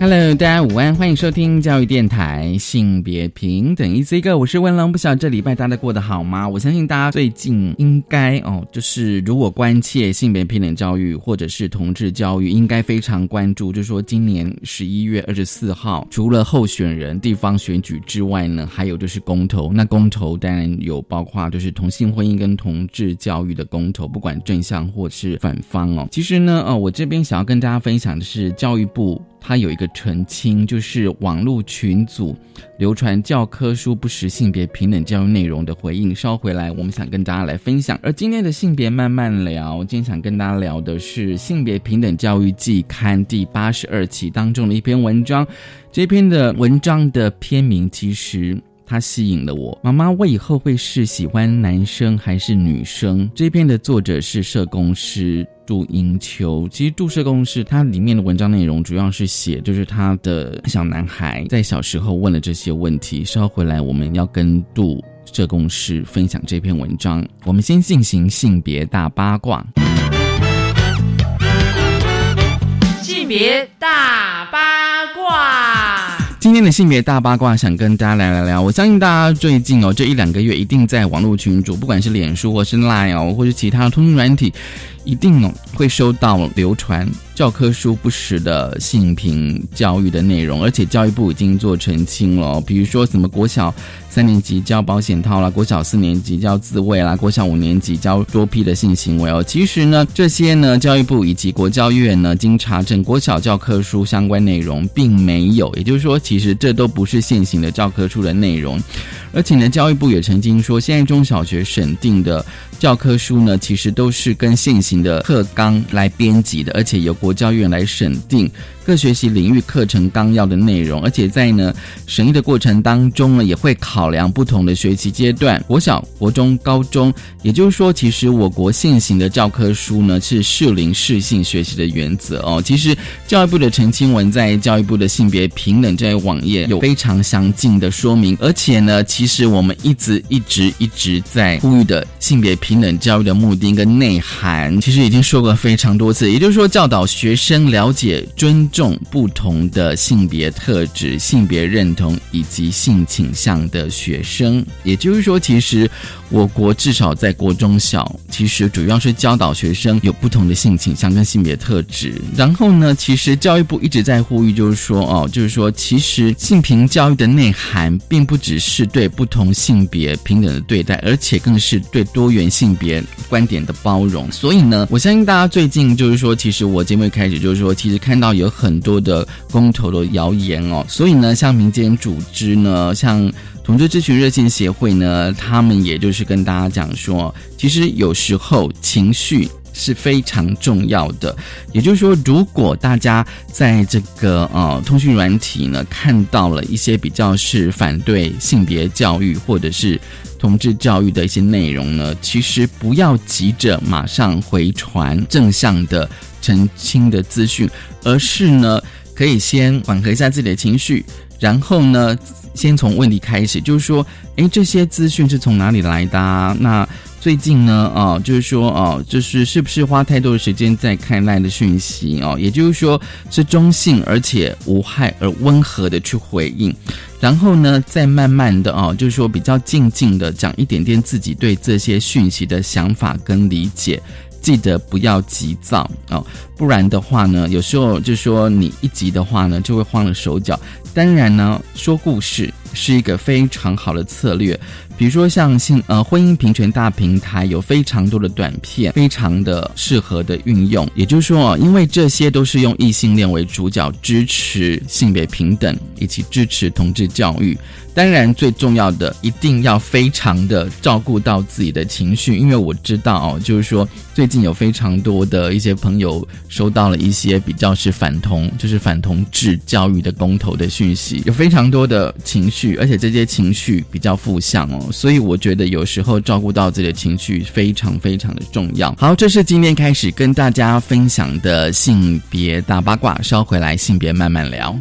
Hello，大家午安，欢迎收听教育电台性别平等 E C 哥，我是温龙。不晓得这礼拜大家过得好吗？我相信大家最近应该哦，就是如果关切性别平等教育或者是同志教育，应该非常关注。就是说，今年十一月二十四号，除了候选人地方选举之外呢，还有就是公投。那公投当然有包括就是同性婚姻跟同志教育的公投，不管正向或是反方哦。其实呢，哦，我这边想要跟大家分享的是教育部。他有一个澄清，就是网络群组流传教科书不实性别平等教育内容的回应。稍回来，我们想跟大家来分享。而今天的性别慢慢聊，今天想跟大家聊的是《性别平等教育季刊》第八十二期当中的一篇文章。这篇的文章的篇名其实它吸引了我。妈妈，我以后会是喜欢男生还是女生？这篇的作者是社工师。杜英秋，其实杜社工是它里面的文章内容，主要是写就是他的小男孩在小时候问了这些问题。稍后回来，我们要跟杜社工师分享这篇文章。我们先进行性别大八卦。性别大八卦。今天的性别大八卦，想跟大家来聊聊。我相信大家最近哦，这一两个月一定在网络群组，不管是脸书或是 Line 哦，或是其他通讯软体。一定哦会收到流传教科书不实的性平教育的内容，而且教育部已经做澄清了。比如说什么国小三年级教保险套啦，国小四年级教自卫啦，国小五年级教多批的性行为哦。其实呢，这些呢，教育部以及国教院呢，经查证，国小教科书相关内容并没有。也就是说，其其实这都不是现行的教科书的内容。而且呢，教育部也曾经说，现在中小学审定的教科书呢，其实都是跟现行的课纲来编辑的，而且由国教院来审定。各学习领域课程纲要的内容，而且在呢审议的过程当中呢，也会考量不同的学习阶段，国小、国中、高中。也就是说，其实我国现行的教科书呢是适龄适性学习的原则哦。其实教育部的澄清文在教育部的性别平等这网页有非常详尽的说明，而且呢，其实我们一直一直一直在呼吁的性别平平等教育的目的跟内涵，其实已经说过非常多次。也就是说，教导学生了解尊。重不同的性别特质、性别认同以及性倾向的学生，也就是说，其实我国至少在国中小，其实主要是教导学生有不同的性倾向跟性别特质。然后呢，其实教育部一直在呼吁，就是说，哦，就是说，其实性平教育的内涵，并不只是对不同性别平等的对待，而且更是对多元性性别观点的包容。所以呢，我相信大家最近就是说，其实我节目一开始就是说，其实看到有很很多的公投的谣言哦，所以呢，像民间组织呢，像同志咨询热线协会呢，他们也就是跟大家讲说，其实有时候情绪是非常重要的。也就是说，如果大家在这个呃通讯软体呢看到了一些比较是反对性别教育或者是同志教育的一些内容呢，其实不要急着马上回传正向的。澄清的资讯，而是呢，可以先缓和一下自己的情绪，然后呢，先从问题开始，就是说，诶，这些资讯是从哪里来的？那最近呢，啊，就是说，哦，就是是不是花太多的时间在看赖的讯息？哦，也就是说，是中性而且无害而温和的去回应，然后呢，再慢慢的，哦，就是说比较静静的讲一点点自己对这些讯息的想法跟理解。记得不要急躁哦，不然的话呢，有时候就说你一急的话呢，就会慌了手脚。当然呢，说故事是一个非常好的策略，比如说像性呃婚姻平权大平台有非常多的短片，非常的适合的运用。也就是说，因为这些都是用异性恋为主角，支持性别平等以及支持同志教育。当然，最重要的一定要非常的照顾到自己的情绪，因为我知道哦，就是说最近有非常多的一些朋友收到了一些比较是反同，就是反同志教育的公投的讯息，有非常多的情绪，而且这些情绪比较负向哦，所以我觉得有时候照顾到自己的情绪非常非常的重要。好，这是今天开始跟大家分享的性别大八卦，稍回来性别慢慢聊。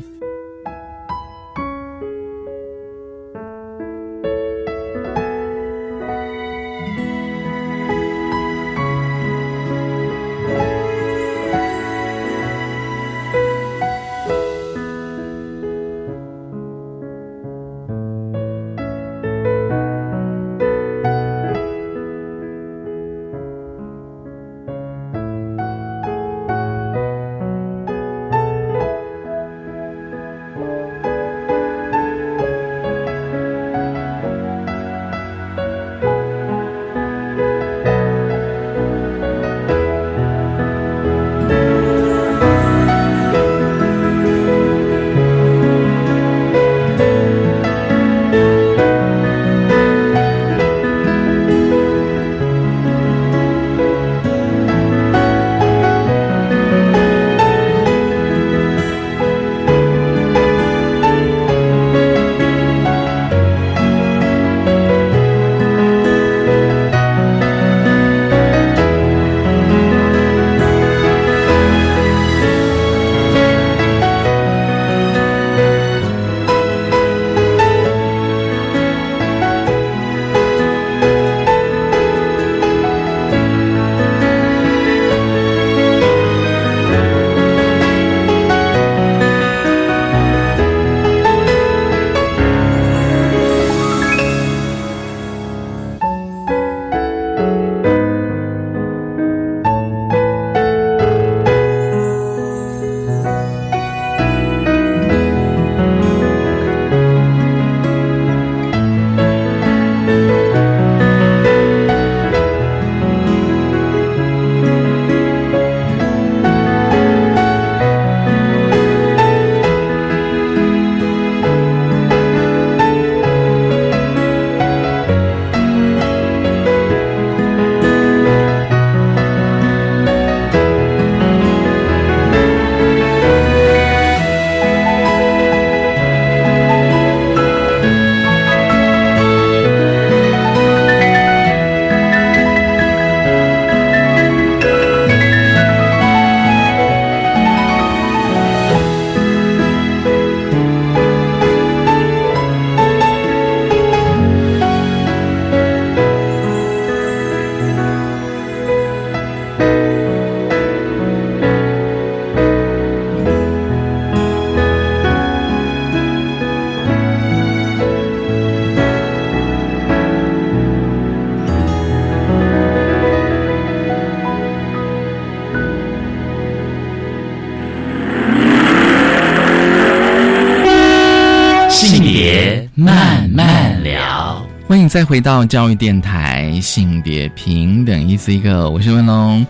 再回到教育电台，性别平等，一思一个，我是文龙。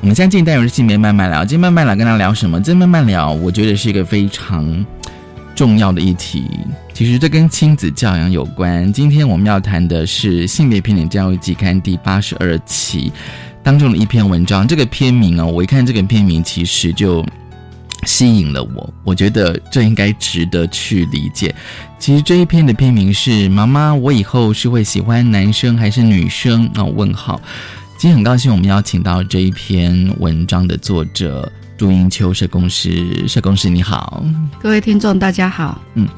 我们现在进单元是性别慢慢聊，今天慢慢聊，跟大家聊什么？这慢慢聊，我觉得是一个非常重要的议题。其实这跟亲子教养有关。今天我们要谈的是《性别平等教育季刊》第八十二期当中的一篇文章。这个篇名啊，我一看这个篇名，其实就。吸引了我，我觉得这应该值得去理解。其实这一篇的片名是《妈妈，我以后是会喜欢男生还是女生？》啊，问号。今天很高兴我们邀请到这一篇文章的作者朱英秋社工师，社工师你好，各位听众大家好。嗯，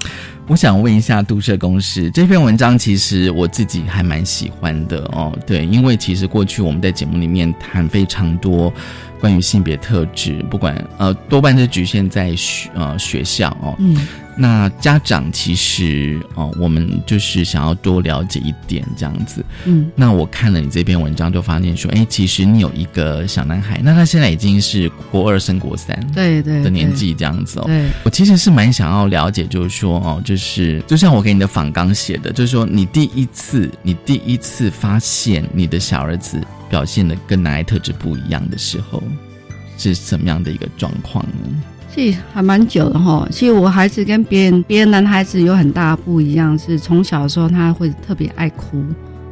我想问一下杜社工师，这篇文章其实我自己还蛮喜欢的哦。对，因为其实过去我们在节目里面谈非常多。关于性别特质，不管呃，多半是局限在学呃学校哦。那家长其实哦，我们就是想要多了解一点这样子。嗯，那我看了你这篇文章，就发现说，哎，其实你有一个小男孩，那他现在已经是国二升国三，对对的年纪这样子哦。对，我其实是蛮想要了解，就是说哦，就是就像我给你的访纲写的，就是说你第一次，你第一次发现你的小儿子。表现的跟男孩特质不一样的时候，是什么样的一个状况呢？其实还蛮久的哈。其实我孩子跟别人别人男孩子有很大不一样，是从小的时候他会特别爱哭，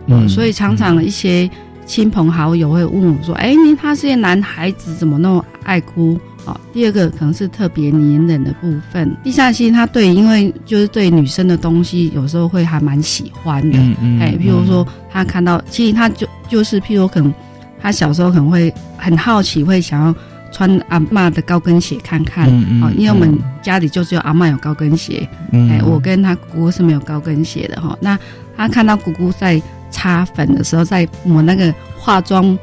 嗯，所以常常一些亲朋好友会问我说：“哎，你他是男孩子，怎么那么爱哭？”哦，第二个可能是特别黏人的部分。第三，其实他对，因为就是对女生的东西，有时候会还蛮喜欢的。哎，譬如说他看到，其实他就就是譬如可能他小时候可能会很好奇，会想要穿阿妈的高跟鞋看看。哦，因为我们家里就只有阿妈有高跟鞋。哎，我跟他姑姑是没有高跟鞋的哈。那他看到姑姑在擦粉的时候，在抹那个化妆。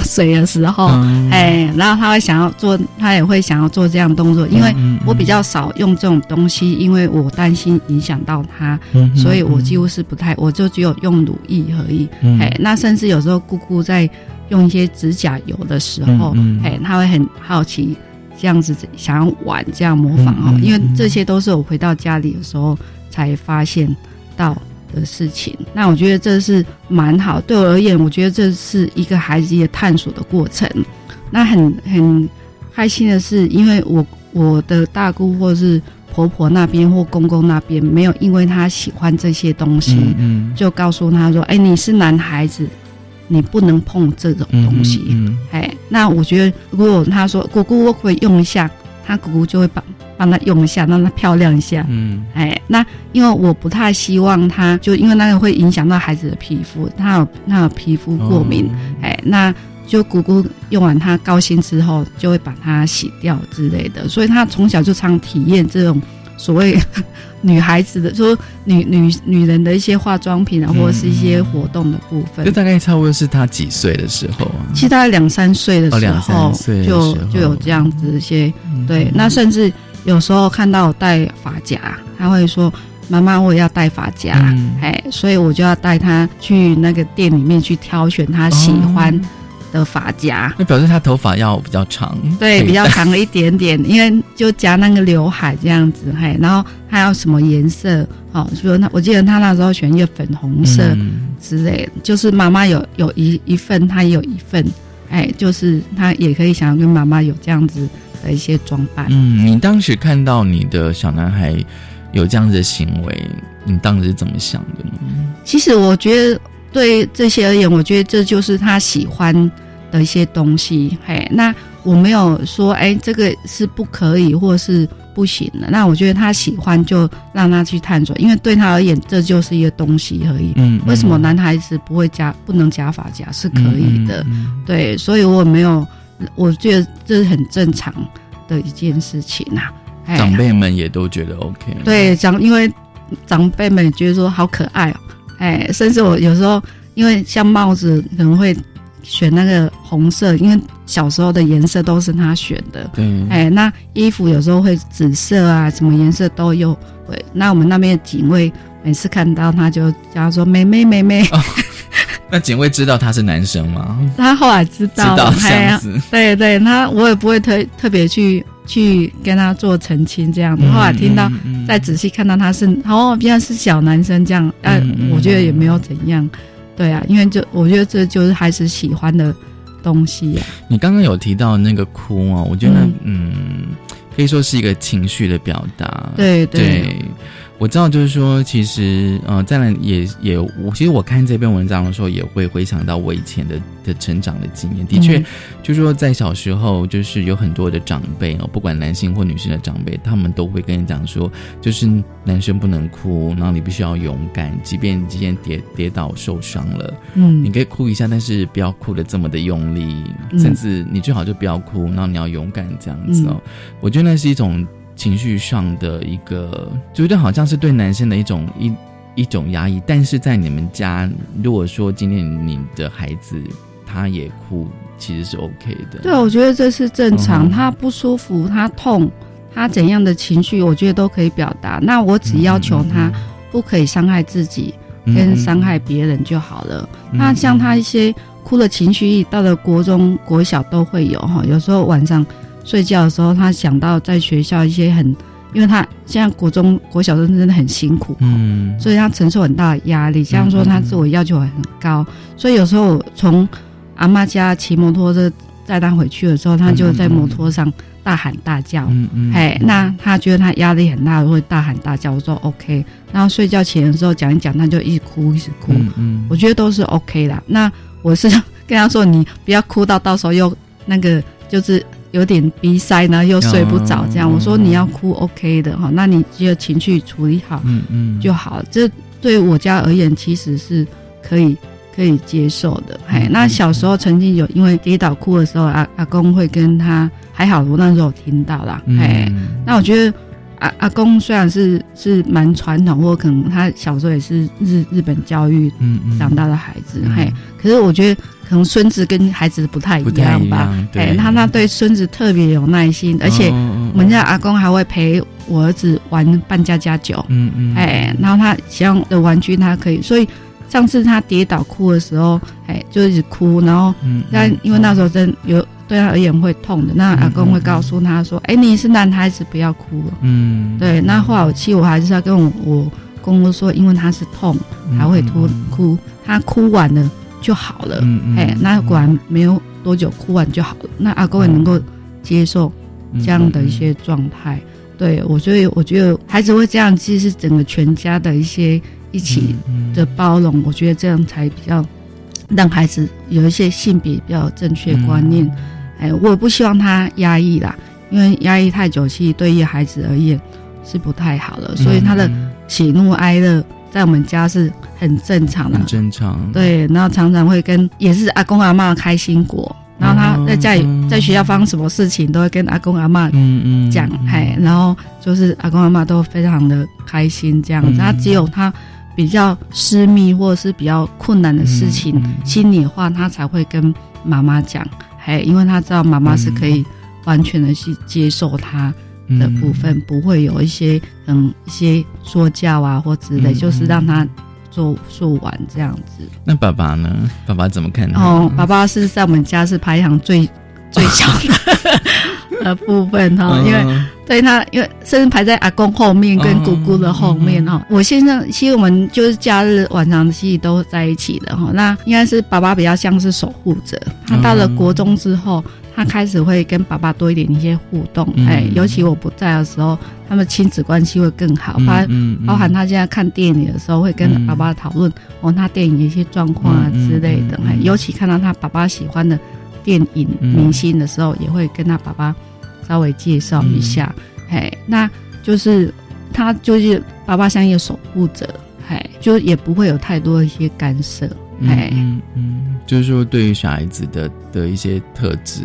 水的时候，哎，然后他会想要做，他也会想要做这样动作，因为我比较少用这种东西，因为我担心影响到他，所以我几乎是不太，我就只有用乳液而已。哎，那甚至有时候姑姑在用一些指甲油的时候，哎，他会很好奇，这样子想要玩，这样模仿哦，因为这些都是我回到家里的时候才发现到。的事情，那我觉得这是蛮好。对我而言，我觉得这是一个孩子的探索的过程。那很很开心的是，因为我我的大姑或是婆婆那边或公公那边，没有因为他喜欢这些东西，嗯，就告诉他说：“哎，你是男孩子，你不能碰这种东西。”哎，那我觉得，如果他说姑姑我可以用一下，他姑姑就会帮。帮他用一下，让他漂亮一下。嗯，哎，那因为我不太希望他，就因为那个会影响到孩子的皮肤，他有他有皮肤过敏，哎，那就姑姑用完他高兴之后，就会把它洗掉之类的。所以他从小就常体验这种所谓 女孩子的，说女女女人的一些化妆品啊，或者是一些活动的部分。就大概差不多是她几岁的时候啊？其实大概两三岁的时候，就就有这样子一些对，那甚至。有时候看到我戴发夹，他会说：“妈妈，我也要戴发夹。”哎，所以我就要带他去那个店里面去挑选他喜欢的发夹。那表示他头发要比较长，对，比较长了一点点，因为就夹那个刘海这样子。嘿，然后他要什么颜色？哦，说那我记得他那时候选一个粉红色之类的，就是妈妈有有一一份，他也有一份。哎，就是他也可以想要跟妈妈有这样子。的一些装扮。嗯，你当时看到你的小男孩有这样子的行为，你当时是怎么想的呢？其实我觉得对这些而言，我觉得这就是他喜欢的一些东西。嘿，那我没有说哎，这个是不可以或是不行的。那我觉得他喜欢就让他去探索，因为对他而言，这就是一个东西而已。嗯，为什么男孩子不会加不能加发夹是可以的？对，所以我没有。我觉得这是很正常的一件事情呐，长辈们也都觉得 OK。对，长因为长辈们觉得说好可爱哦，哎，甚至我有时候因为像帽子可能会选那个红色，因为小时候的颜色都是他选的。对，哎，那衣服有时候会紫色啊，什么颜色都有。会，那我们那边的警卫每次看到他就叫他说：“妹妹，妹妹。”那警卫知道他是男生吗？他后来知道，知道这样子。对对，他我也不会特特别去去跟他做澄清这样子。后来听到，再仔细看到他是哦，原来是小男生这样，但我觉得也没有怎样。对啊，因为就我觉得这就是孩子喜欢的东西呀。你刚刚有提到那个哭哦，我觉得嗯，可以说是一个情绪的表达。对对。我知道，就是说，其实，呃，再来也也，我其实我看这篇文章的时候，也会回想到我以前的的成长的经验。的确，就是说，在小时候，就是有很多的长辈哦，不管男性或女性的长辈，他们都会跟你讲说，就是男生不能哭，然后你必须要勇敢，即便你今天跌跌倒受伤了，嗯，你可以哭一下，但是不要哭的这么的用力，甚至你最好就不要哭，然后你要勇敢这样子哦。我觉得那是一种。情绪上的一个，觉得好像是对男生的一种一一种压抑，但是在你们家，如果说今天你的孩子他也哭，其实是 OK 的。对，我觉得这是正常。他不舒服，他痛，他怎样的情绪，我觉得都可以表达。那我只要求他不可以伤害自己，跟伤害别人就好了。那像他一些哭的情绪，到了国中、国小都会有哈，有时候晚上。睡觉的时候，他想到在学校一些很，因为他现在国中、国小生真的很辛苦，嗯，所以他承受很大的压力。这样说，他自我要求很高，所以有时候从阿妈家骑摩托车载他回去的时候，他就在摩托上大喊大叫，嗯嗯，哎，那他觉得他压力很大，会大喊大叫。我说 OK，然后睡觉前的时候讲一讲，他就一直哭一直哭，嗯嗯，我觉得都是 OK 啦。那我是 跟他说，你不要哭到到时候又那个就是有点鼻塞，然后又睡不着这样。哦我说你要哭 OK 的哈，那你只有情绪处理好嗯嗯就好。这对我家而言其实是可以可以接受的。嘿，嗯那小时候曾经有因为跌倒哭的时候，阿阿公会跟他，还好我那时候有听到啦。嘿，嗯那我觉得阿阿公虽然是是蛮传统，或可能他小时候也是日日本教育长大的孩子，嗯嘿，可是我觉得可能孙子跟孩子不太一样吧，哎，他那对孙子特别有耐心，而且哦我们家阿公还会陪我儿子玩扮家家酒，嗯嗯，哎，然后他喜欢的玩具他可以，所以上次他跌倒哭的时候，哎，就一直哭，然后嗯，但因为那时候真有对他而言会痛的，那阿公会告诉他说：“哎、你是男孩子，不要哭了。嗯，对，那后来我气，我还是要跟我我公公说，因为他是痛，嗯还会哭哭，他哭完了就好了。嗯嗯，哎、那果然没有多久哭完就好了。那阿公也能够接受嗯这样的一些状态。对我，所以我觉得孩子会这样，其实是整个全家的一些一起嗯的包容，我觉得这样才比较让孩子有一些性别比较正确观念。哎，我也不希望他压抑啦，因为压抑太久，其实对于孩子而言是不太好的。所以他的嗯喜怒哀乐在我们家是很正常的。很，正常，对。然后常常会跟也是阿公阿妈开心果，然后他在家里嗯。在学校发生什么事情，都会跟阿公阿妈嗯嗯讲，哎，然后就是阿公阿妈都非常的开心这样他只有他比较私密或者是比较困难的事情、嗯心里话，他才会跟妈妈讲，哎，因为他知道妈妈是可以完全的去接受他的部分，不会有一些嗯一些说教啊或之类，嗯就是让他做做完这样子。那爸爸呢？爸爸怎么看他？哦，爸爸是在我们家是排行最最小的 的部分哈，因为。嗯对他，因为甚至排在阿公后面跟姑姑的后面哦哈。我现在其实我们就是假日晚上其实都在一起的哈。那应该是爸爸比较像是守护者，他到了国中之后，他开始会跟爸爸多一点一些互动，嗯哎，尤其我不在的时候，他们亲子关系会更好。包嗯包含他现在看电影的时候，会跟爸爸讨论哦，他电影的一些状况啊之类的尤其看到他爸爸喜欢的电影嗯明星的时候，也会跟他爸爸稍微介绍一下。嘿，那就是他就是爸爸像一个守护者，嘿，就也不会有太多的一些干涉，嘿，嗯嗯，就是说对于小孩子的的一些特质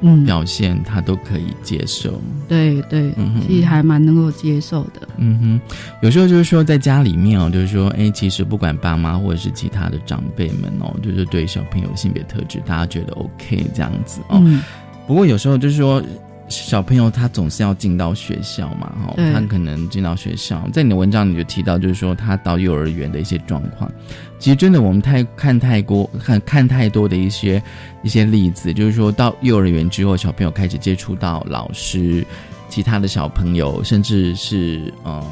嗯，表现，他都可以接受。对对，其实还蛮能够接受的，嗯哼，有时候就是说在家里面哦，就是说，哎，其实不管爸妈或者是其他的长辈们哦，就是对小朋友性别特质，大家觉得 OK 这样子哦。嗯，不过有时候就是说，小朋友他总是要进到学校嘛，哈、对他可能进到学校，在你的文章你就提到，就是说他到幼儿园的一些状况。其实真的，我们太看太多看看太多的一些一些例子，就是说到幼儿园之后，小朋友开始接触到老师、其他的小朋友，甚至是嗯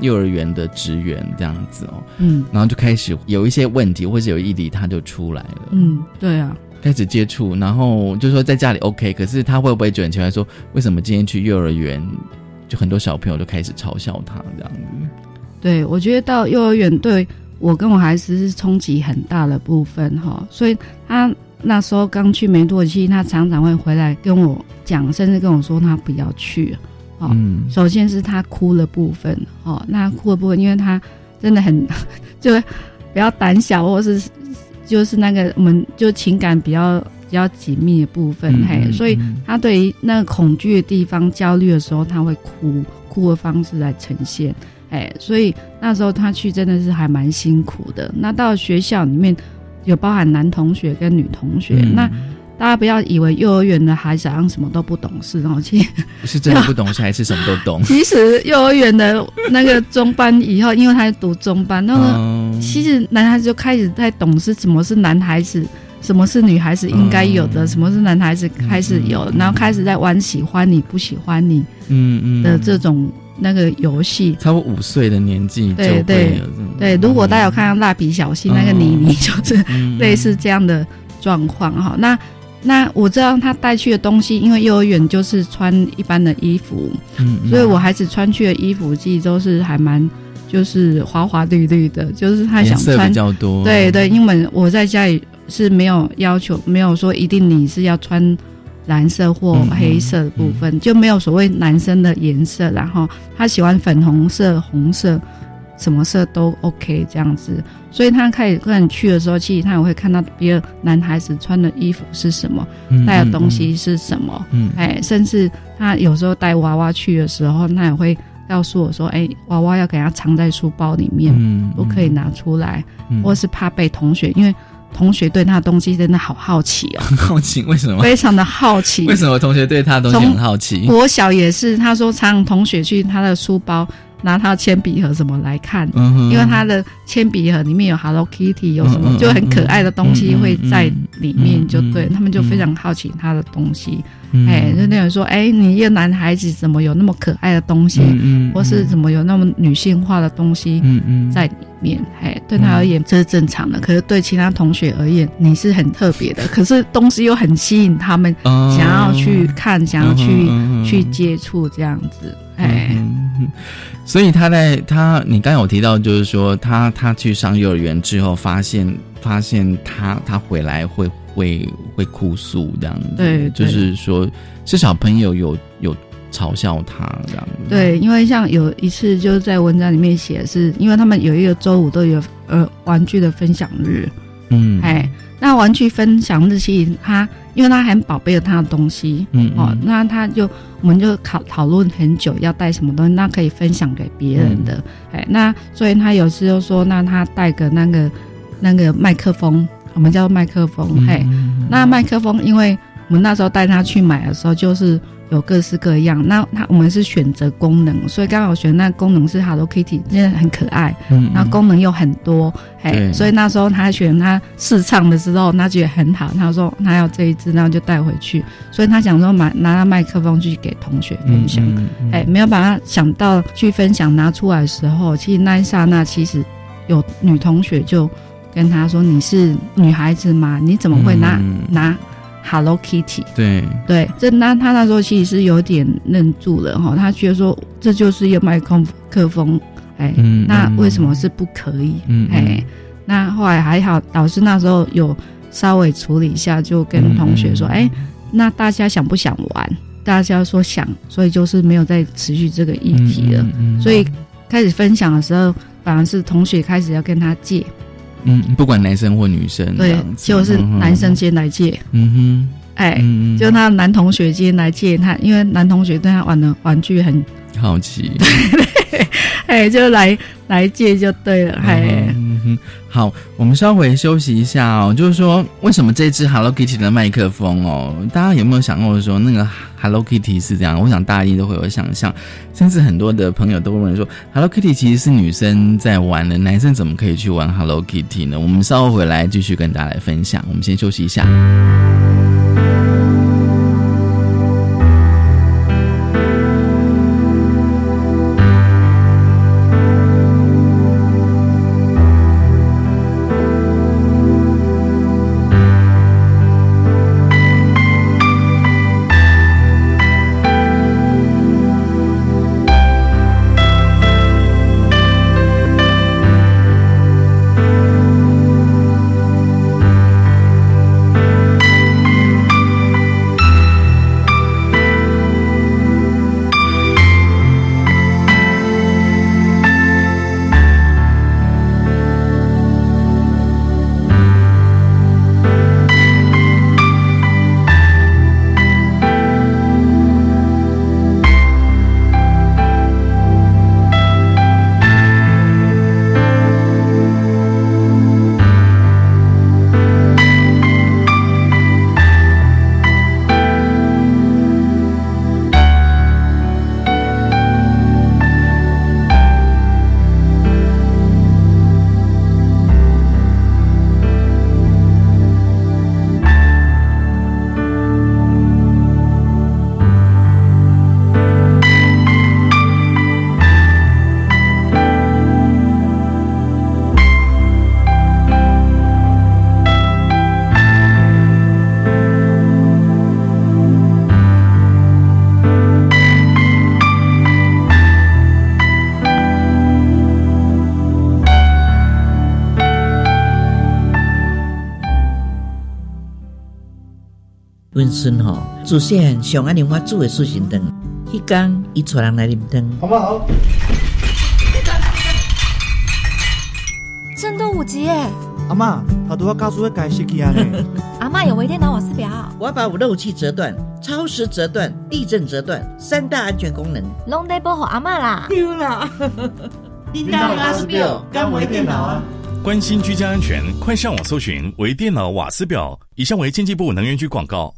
幼儿园的职员这样子哦，嗯然后就开始有一些问题，或者有议题，他就出来了。嗯，对啊，开始接触，然后就说在家里 OK，可是他会不会就很奇怪说，为什么今天去幼儿园，就很多小朋友就开始嘲笑他这样子？对，我觉得到幼儿园对我跟我孩子是冲击很大的部分哈，所以他那时候刚去没多久，其实他常常会回来跟我讲，甚至跟我说他不要去。哦，嗯首先是他哭的部分哦，那哭的部分，因为他真的很 就比较胆小，或是就是那个我们就情感比较比较紧密的部分，嘿，嗯所以嗯他对于那个恐惧的地方、焦虑的时候，他会哭，哭的方式来呈现。哎，所以那时候他去真的是还蛮辛苦的。那到学校里面有包含男同学跟女同学，嗯那大家不要以为幼儿园的孩子好像什么都不懂事哦，其实 是真的不懂事，还是什么都懂？其实幼儿园的那个中班以后，因为他是读中班，那个嗯其实男孩子就开始在懂事，什么是男孩子，什么是女孩子应该有的，嗯。什么是男孩子开始有，然后开始在玩喜欢你不喜欢你嗯嗯的这种那个游戏。差不多五岁的年纪对对对，如果大家有看到蜡笔小新那个妮妮，就是嗯。类似这样的状况哈。那那我知道他带去的东西，因为幼儿园就是穿一般的衣服，嗯，所以我孩子穿去的衣服其实都是还蛮就是花花绿绿的，就是他想穿比较多，对对，因为我在家里是没有要求，没有说一定你是要穿蓝色或黑色的部分，就没有所谓男生的颜色，然后他喜欢粉红色、红色。什么色都 OK 这样子，所以他开始跟你去的时候，其实他也会看到别的男孩子穿的衣服是什么，带的东西是什么，嗯哎，甚至他有时候带娃娃去的时候，他也会告诉我说，哎，娃娃要给他藏在书包里面，不可以拿出来，或是怕被同学，因为同学对他的东西真的好好奇哦，好奇为什么？非常的好奇，为什么同学对他东西很好奇？我小也是，他说常同学去他的书包。拿他铅笔盒什么来看，因为他的铅笔盒里面有 Hello Kitty，有什么就很可爱的东西会在里面，就对他们就非常好奇他的东西。哎，就那种说，哎，你一个男孩子怎么有那么可爱的东西，或是怎么有那么女性化的东西在里面？哎，对他而言这是正常的，可是对其他同学而言，你是很特别的。可是东西又很吸引他们，想要去看，想要去去接触这样子。哎。所以他在他，你刚有提到，就是说他他去上幼儿园之后，发现发现他他回来会会会哭诉这样子，对，就是说是小朋友有有嘲笑他这样子，对，因为像有一次就是在文章里面写，是因为他们有一个周五都有呃玩具的分享日，嗯，哎。那玩具分享日期，他因为他很宝贝他的东西，嗯，哦，那他就我们就讨讨论很久要带什么东西，那可以分享给别人的，哎，那所以他有时候说，那他带个那个那个麦克风，我们叫麦克风，嘿，那麦克风，因为我们那时候带他去买的时候，就是。有各式各样，那他我们是选择功能，所以刚好选那功能是 Hello Kitty，真的很可爱。嗯，那功能又很多，嘿，所以那时候他选他试唱的时候，他觉得很好，他说他要这一支，然后就带回去。所以他想说买拿到麦克风去给同学分享，哎，没有把他想到去分享拿出来的时候，其实那一刹那，其实有女同学就跟他说：“你是女孩子吗？你怎么会拿拿？” Hello Kitty，对对，这那他那时候其实是有点愣住了哈，他觉得说这就是一个麦克风，哎，那为什么是不可以？哎，那后来还好，老师那时候有稍微处理一下，就跟同学说，哎，那大家想不想玩？大家说想，所以就是没有再持续这个议题了。所以开始分享的时候，反而是同学开始要跟他借。嗯，不管男生或女生，对，就是男生先来借，嗯哼，哎，就他男同学先来借他，因为男同学对他玩的玩具很好奇，哎，就来来借就对了，哎。好，我们稍微休息一下哦。就是说，为什么这只 Hello Kitty 的麦克风哦？大家有没有想过说，那个 Hello Kitty 是这样？我想大家一定都会有想象，甚至很多的朋友都会问说，Hello Kitty 其实是女生在玩的，男生怎么可以去玩 Hello Kitty 呢？我们稍后回来继续跟大家来分享。我们先休息一下。温顺吼，祖先上安莲花煮的素心汤，一缸一撮人来啉汤。好不好？震动五级耶！阿妈，他都要告诉我该失去啊嘞！阿妈有微电脑瓦斯表，我把五漏气折断、超时折断、地震折断三大安全功能，拢得保护阿妈啦。丢啦！听到瓦斯表，干微电脑啊！关心居家安全，快上网搜寻微电脑瓦斯表。以上为经济部能源局广告。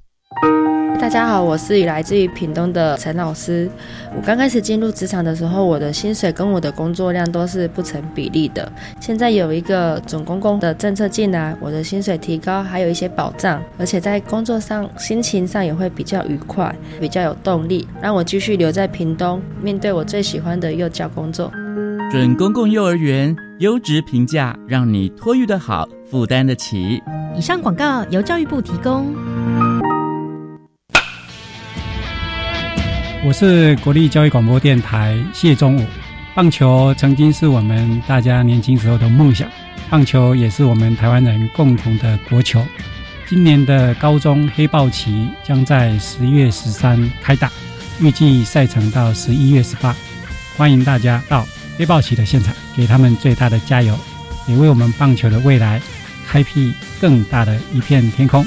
大家好，我是来自于屏东的陈老师。我刚开始进入职场的时候，我的薪水跟我的工作量都是不成比例的。现在有一个总公共的政策进来，我的薪水提高，还有一些保障，而且在工作上、心情上也会比较愉快，比较有动力，让我继续留在屏东，面对我最喜欢的幼教工作。准公共幼儿园优质评价，让你托育的好，负担得起。以上广告由教育部提供。我是国立教育广播电台谢忠武。棒球曾经是我们大家年轻时候的梦想，棒球也是我们台湾人共同的国球。今年的高中黑豹旗将在十月十三开打，预计赛程到十一月十八。欢迎大家到黑豹旗的现场，给他们最大的加油，也为我们棒球的未来开辟更大的一片天空。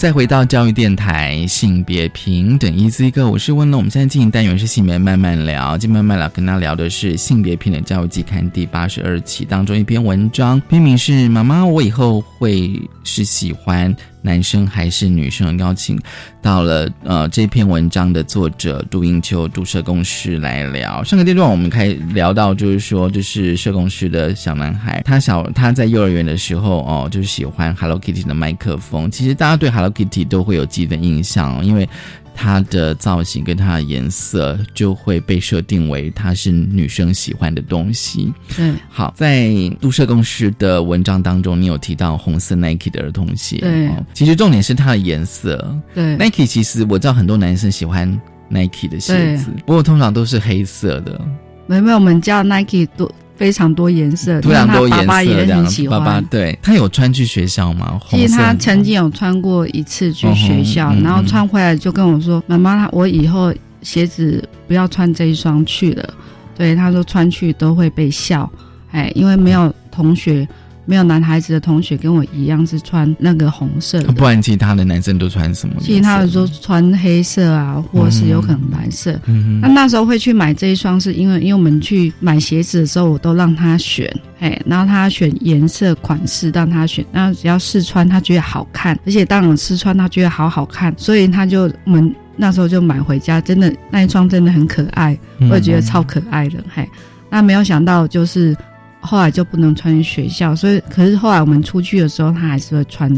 再回到教育电台性别平等一字一个，我是温龙。我们现在进行单元是性别慢慢聊，今天慢慢聊跟大家聊的是性别平等教育季刊第八十二期当中一篇文章，篇名是“妈妈，我以后会是喜欢”。男生还是女生？邀请到了呃这篇文章的作者杜英秋杜社工师来聊。上个阶段我们开聊到，就是说，就是社工师的小男孩，他小他在幼儿园的时候哦，就是喜欢 Hello Kitty 的麦克风。其实大家对 Hello Kitty 都会有基本印象，因为。它的造型跟它的颜色就会被设定为它是女生喜欢的东西。对，好，在杜社公司的文章当中，你有提到红色 Nike 的儿童鞋。对，其实重点是它的颜色。对，Nike 其实我知道很多男生喜欢 Nike 的鞋子，不过通常都是黑色的。没有，我们叫 Nike 多。非常多颜色，非常多颜色，爸爸也很喜欢。对他有穿去学校吗？其实他曾经有穿过一次去学校，然后穿回来就跟我说：“妈妈，我以后鞋子不要穿这一双去了。”对，他说穿去都会被笑，哎，因为没有同学。没有男孩子的同学跟我一样是穿那个红色的，不然其他的男生都穿什么？其他的都穿黑色啊，或是有可能蓝色。嗯那那时候会去买这一双，是因为因为我们去买鞋子的时候，我都让他选，哎，然后他选颜色、款式，让他选，那只要试穿，他觉得好看，而且当我试穿，他觉得好好看，所以他就我们那时候就买回家，真的那一双真的很可爱，我也觉得超可爱的，嘿，那没有想到就是。后来就不能穿学校，所以可是后来我们出去的时候，他还是会穿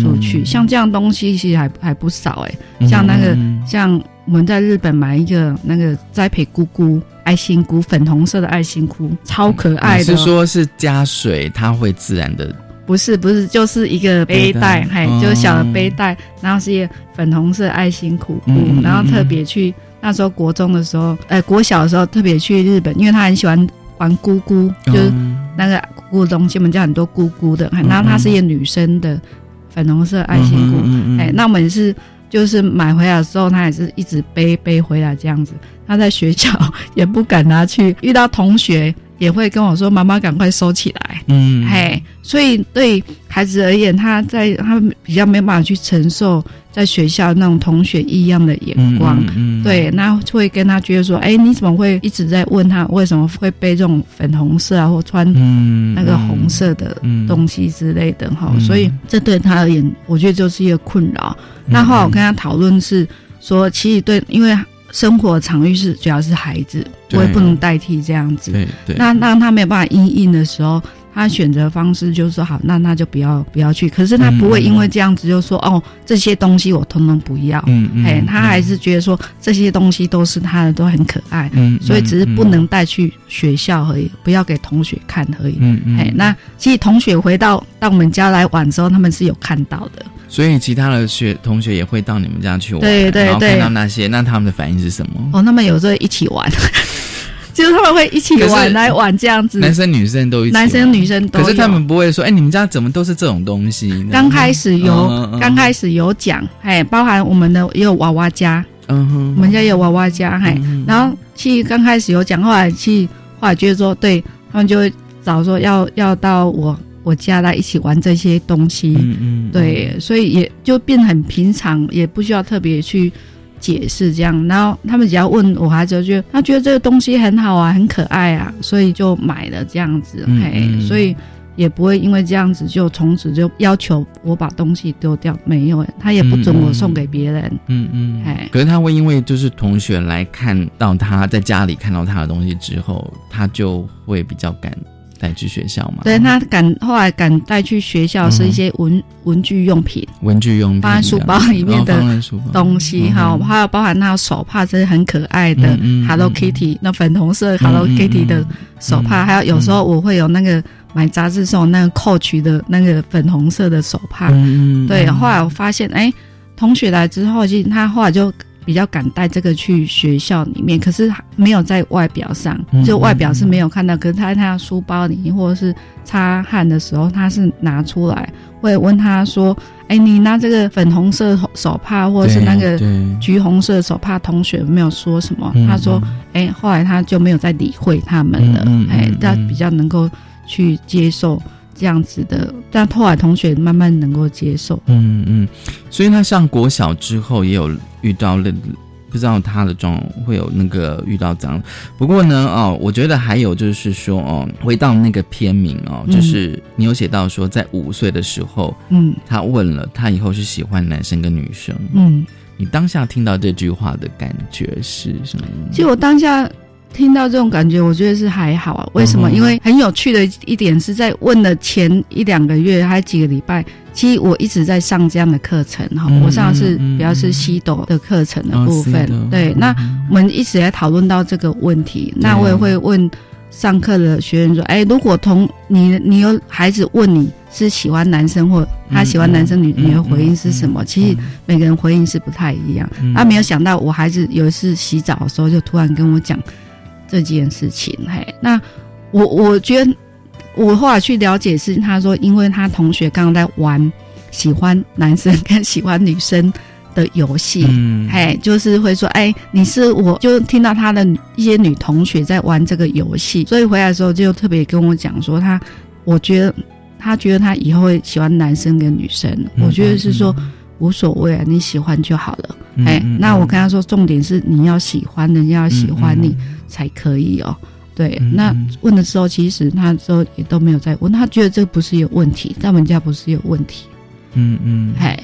出去。像这样东西其实还还不少哎，像那个像我们在日本买一个那个栽培菇菇爱心菇，粉红色的爱心菇，超可爱的。是说是加水它会自然的？不是不是，就是一个背带，嘿，就是小的背带，然后是一个粉红色爱心菇菇，然后特别去那时候国中的时候，哎，国小的时候特别去日本，因为他很喜欢。玩姑姑就是那个姑姑东西，我们叫很多姑姑的。然后它是一个女生的粉红色爱心菇。哎，那我们是就是买回来的时候，他也是一直背背回来这样子。他在学校也不敢拿去，遇到同学也会跟我说：“妈妈，赶快收起来。”嗯，嘿，所以对孩子而言，他在他比较没办法去承受在学校那种同学异样的眼光，嗯嗯对，那会跟他觉得说：“哎，你怎么会一直在问他为什么会背这种粉红色啊，或穿嗯那个红色的东西之类的？”哈、所以这对他而言，我觉得就是一个困扰。那后来我跟他讨论是说，其实对，因为生活场域是主要是孩子，我也不能代替这样子。对对，那让他没有办法应应的时候，他选择方式就是说好，那那就不要不要去。可是他不会因为这样子就说、哦，这些东西我通通不要。嗯嗯哎，他还是觉得说这些东西都是他的，都很可爱。嗯所以只是不能带去学校而已，不要给同学看而已。嗯嗯哎，那其实同学回到到我们家来玩之后，他们是有看到的。所以其他的学同学也会到你们家去玩，对对然后对看到那些，那他们的反应是什么？哦，他们有时候一起玩，就是他们会一起玩来玩这样子。男生女生都一起，男生女生都有。可是他们不会说，哎，你们家怎么都是这种东西？刚开始有，刚开始有讲，哎，包含我们的也有娃娃家，嗯哼，我们家也有娃娃家，嘿，然后去刚开始有讲，后来去后来觉得说，对他们就会找说要要到我我家来一起玩这些东西，嗯嗯，对，所以也就变很平常，也不需要特别去解释这样。然后他们只要问我孩子，就觉得他觉得这个东西很好啊，很可爱啊，所以就买了这样子，嗯嘿，嗯所以。也不会因为这样子就从此就要求我把东西丢掉，没有，他也不准我送给别人。嗯嗯，哎，可是他会因为就是同学来看到他在家里看到他的东西之后，他就会比较敢带去学校嘛。对他敢后来敢带去学校是一些文、文具用品，文具用品放在书包里面的东西哈，还有包含他的手帕，这是很可爱的 Hello Kitty，那粉红色 Hello Kitty 的手帕，还有有时候我会有那个买杂志送那个 Coach 的那个粉红色的手帕，对，后来我发现，哎，同学来之后，其实他后来就比较敢带这个去学校里面，可是没有在外表上，嗯就外表是没有看到，可是他在他的书包里或者是擦汗的时候，他是拿出来，会问他说：“哎，你拿这个粉红色手帕或者是那个橘红色手帕，同学没有说什么。嗯他说：“哎，后来他就没有再理会他们了，哎，他嗯比较能够去接受。”这样子的，但后来同学慢慢能够接受。嗯嗯，所以他上国小之后也有遇到了，不知道他的状会有那个遇到这样。不过呢，哦，我觉得还有就是说，哦，回到那个片名哦，嗯就是你有写到说，在五岁的时候，嗯，他问了他以后是喜欢男生跟女生，嗯，你当下听到这句话的感觉是什么？其实我当下听到这种感觉，我觉得是还好啊。为什么？嗯因为很有趣的一点是在问的前一两个月还几个礼拜，其实我一直在上这样的课程哈。嗯我上的是比较是西斗的课程的哦部分。对，那我们一直在讨论到这个问题，那我也会问上课的学员说：“哎，如果同你你有孩子问你是喜欢男生或他喜欢男生你，嗯你的回应是什么？”其实每个人回应是不太一样。嗯他没有想到，我孩子有一次洗澡的时候，就突然跟我讲这件事情。嘿，那我我觉得我后来去了解是，他说因为他同学刚刚在玩喜欢男生跟喜欢女生的游戏，嗯嘿，就是会说，哎，你是我就听到他的一些女同学在玩这个游戏，所以回来的时候就特别跟我讲说他，我觉得他觉得他以后会喜欢男生跟女生，嗯我觉得是说。无所谓啊，你喜欢就好了。哎、嗯嗯那我跟他说，重点是你要喜欢，人家要喜欢你才可以哦。对，嗯那问的时候，其实他说也都没有在问，他觉得这不是有问题，在我们家不是有问题。嗯嗯，哎，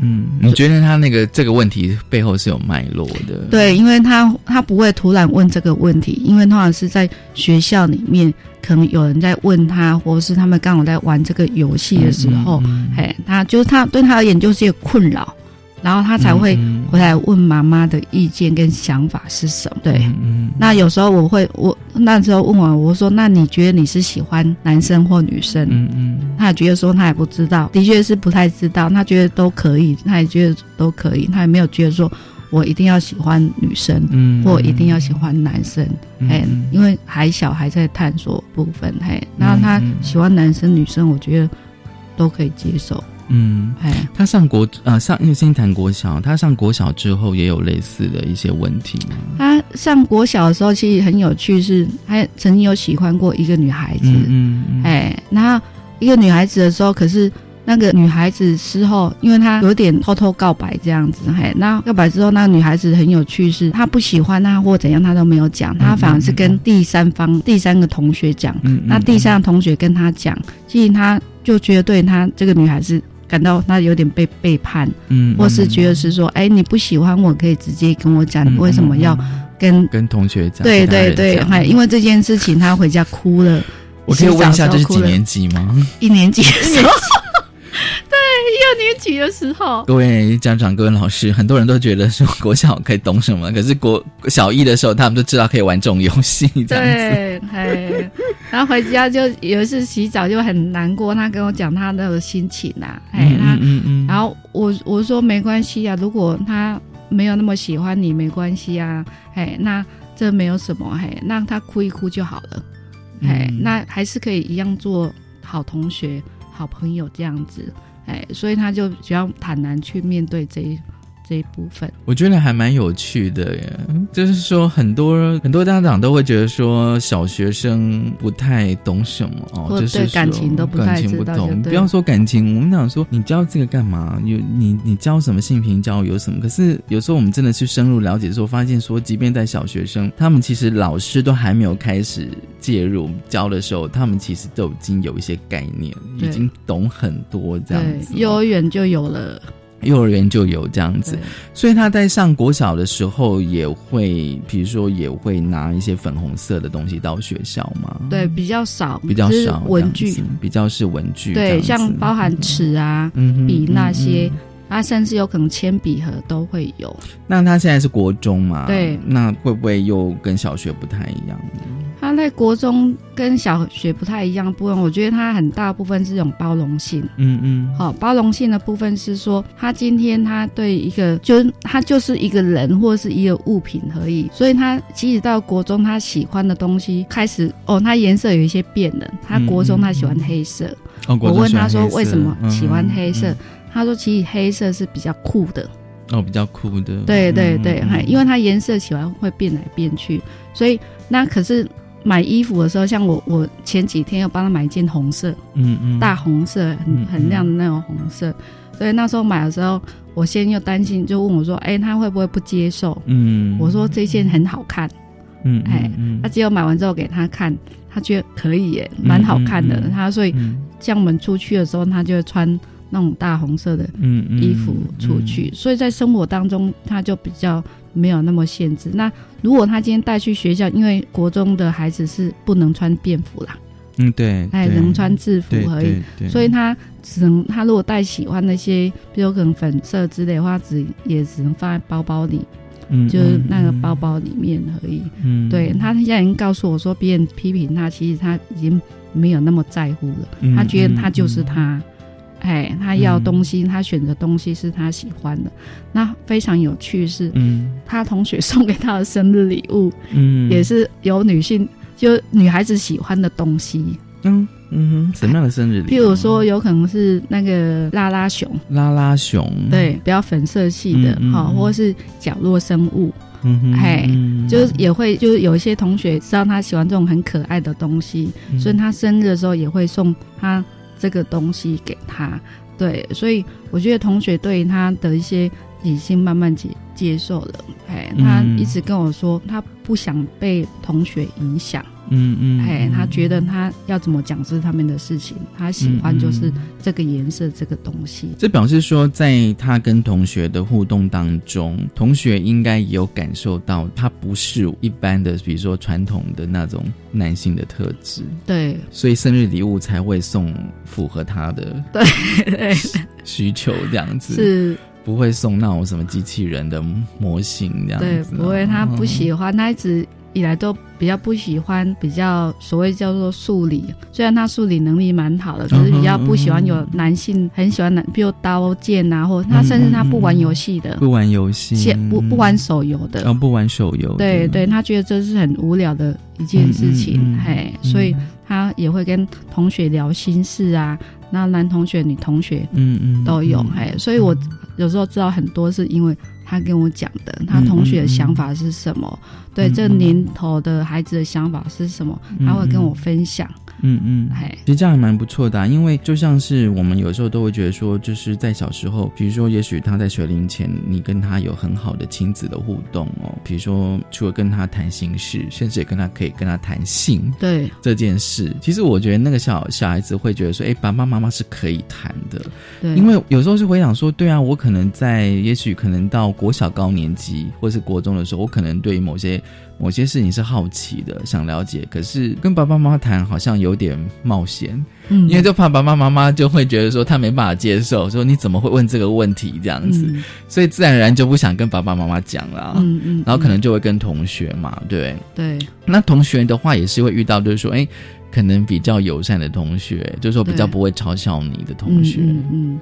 嗯，你觉得他那个这个问题背后是有脉络的？对，因为他他不会突然问这个问题，因为通常是在学校里面，可能有人在问他，或者是他们刚好在玩这个游戏的时候，哎、他就是他对他而言就是一个困扰，然后他才会回来问妈妈的意见跟想法是什么。对，嗯那有时候我会，我那时候问完，我说：“那你觉得你是喜欢男生或女生？”嗯嗯，他也觉得说他也不知道，的确是不太知道。他觉得都可以，他也觉得都可以，他也没有觉得说我一定要喜欢女生，嗯或一定要喜欢男生。哎、嗯因为还小，还在探索部分。嘿，然后他嗯喜欢男生女生，我觉得都可以接受。嗯，哎，他上国呃上，因为先谈国小，他上国小之后也有类似的一些问题吗？他上国小的时候其实很有趣，是他曾经有喜欢过一个女孩子，嗯嗯，哎，那一个女孩子的时候，可是。那个女孩子事后，因为她有点偷偷告白这样子，嘿，那告白之后，那个女孩子很有趣，是她不喜欢他或怎样，她都没有讲，她反而是跟第三方、第三个同学讲。那第三个同学跟她讲，其实她就觉得对她这个女孩子感到她有点被背叛，嗯，或是觉得是说，哎，你不喜欢我，可以直接跟我讲，你为什么要跟跟同学讲？对对对，还因为这件事情，她回家哭了。我可以问一下，这是几年级吗？一年级。对，一二年级的时候，各位家长、各位老师，很多人都觉得说国小可以懂什么，可是国小一的时候，他们都知道可以玩这种游戏。对，哎，然后回家就有一次洗澡就很难过，他跟我讲他的心情呐，哎，他，然后我我说没关系啊，如果他没有那么喜欢你，没关系啊，哎，那这没有什么，嘿，让他哭一哭就好了，哎，那还是可以一样做好同学。好朋友这样子，哎，所以他就比较坦然去面对这一。这一部分，我觉得还蛮有趣的耶。就是说，很多很多家长都会觉得说，小学生不太懂什么哦，就是感情都不太不懂。不要说感情，我们讲说，你教这个干嘛？有你你教什么性平教育有什么？可是有时候我们真的去深入了解的时候，发现说，即便在小学生，他们其实老师都还没有开始介入教的时候，他们其实都已经有一些概念，已经懂很多这样子。幼儿园就有了。幼儿园就有这样子，所以他在上国小的时候也会，比如说也会拿一些粉红色的东西到学校嘛。对，比较少，比较少文具，比较是文具。对，像包含尺啊、笔那些，啊，甚至有可能铅笔盒都会有。那他现在是国中嘛？对，那会不会又跟小学不太一样？他在国中跟小学不太一样部分，我觉得他很大部分是一种包容性。嗯嗯，好，包容性的部分是说，他今天他对一个，就他就是一个人或者是一个物品而已。所以他即使到国中，他喜欢的东西开始哦，他颜色有一些变了。他国中他喜欢黑色，我问他说为什么喜欢黑色，他说其实黑色是比较酷的。哦，比较酷的。对对对，还因为它颜色喜欢会变来变去，所以那可是。买衣服的时候，像我，我前几天要帮他买一件红色，嗯嗯，大红色，很很亮的那种红色。所以那时候买的时候，我先又担心，就问我说：“哎，他会不会不接受？”嗯，我说这件很好看，嗯，哎，他只有买完之后给他看，他觉得可以耶，蛮好看的。他所以像我们出去的时候，他就穿那种大红色的衣服出去。所以在生活当中，他就比较。没有那么限制。那如果他今天带去学校，因为国中的孩子是不能穿便服啦，嗯，对，哎，能穿制服而已，所以他只能他如果带喜欢那些，比如可能粉色之类的话，只也只能放在包包里，嗯，就是那个包包里面而已。嗯，对他现在已经告诉我说，别人批评他，其实他已经没有那么在乎了，他觉得他就是他。哎，他要东西，他选择东西是他喜欢的。那非常有趣是，嗯，他同学送给他的生日礼物，嗯，也是有女性就女孩子喜欢的东西。嗯嗯，什么样的生日礼物？譬如说，有可能是那个拉拉熊，拉拉熊，对，比较粉色系的，好，或是角落生物，嗯哼，嘿，就是也会，就是有一些同学知道他喜欢这种很可爱的东西，所以他生日的时候也会送他。这个东西给他，对，所以我觉得同学对他的一些理性慢慢接接受了，哎，他一直跟我说他不想被同学影响。嗯嗯，哎，他觉得他要怎么讲是他们的事情，他喜欢就是这个颜色这个东西。这表示说，在他跟同学的互动当中，同学应该有感受到他不是一般的，比如说传统的那种男性的特质。对，所以生日礼物才会送符合他的对 需求这样子，是不会送那种什么机器人的模型这样子。对，不会，他不喜欢，他一直。以来都比较不喜欢比较所谓叫做数理，虽然他数理能力蛮好的，可是比较不喜欢有男性很喜欢男，比如刀剑啊，或他甚至他不玩游戏的，不玩游戏，不不玩手游的，哦，不玩手游，对对，他觉得这是很无聊的一件事情，嘿，所以他也会跟同学聊心事啊，那男同学、女同学，嗯嗯，都有哎，所以我有时候知道很多是因为他跟我讲的，他同学的想法是什么，对这年头的孩子的想法是什么，他会跟我分享。嗯嗯，其实这样还蛮不错的，因为就像是我们有时候都会觉得说，就是在小时候，比如说，也许他在学龄前，你跟他有很好的亲子的互动哦，比如说除了跟他谈心事，甚至也跟他可以跟他谈性，对这件事，其实我觉得那个小小孩子会觉得说，哎，爸爸妈妈是可以谈的，对，因为有时候是回想说，对啊，我可能在，也许可能到国小高年级或是国中的时候，我可能对于某些。某些事情是好奇的，想了解，可是跟爸爸妈妈谈好像有点冒险，嗯，因为就怕爸爸妈妈就会觉得说他没办法接受，说你怎么会问这个问题这样子，所以自然而然就不想跟爸爸妈妈讲了，嗯嗯，然后可能就会跟同学嘛，对。对，那同学的话也是会遇到，就是说，哎，可能比较友善的同学，就是说比较不会嘲笑你的同学，嗯嗯，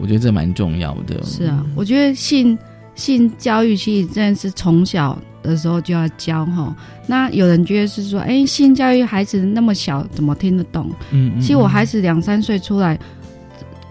我觉得这蛮重要的，是啊，我觉得性性教育其实真的是从小。的时候就要教哈，那有人觉得是说，哎，性教育孩子那么小，怎么听得懂？嗯，其实我孩子两三岁出来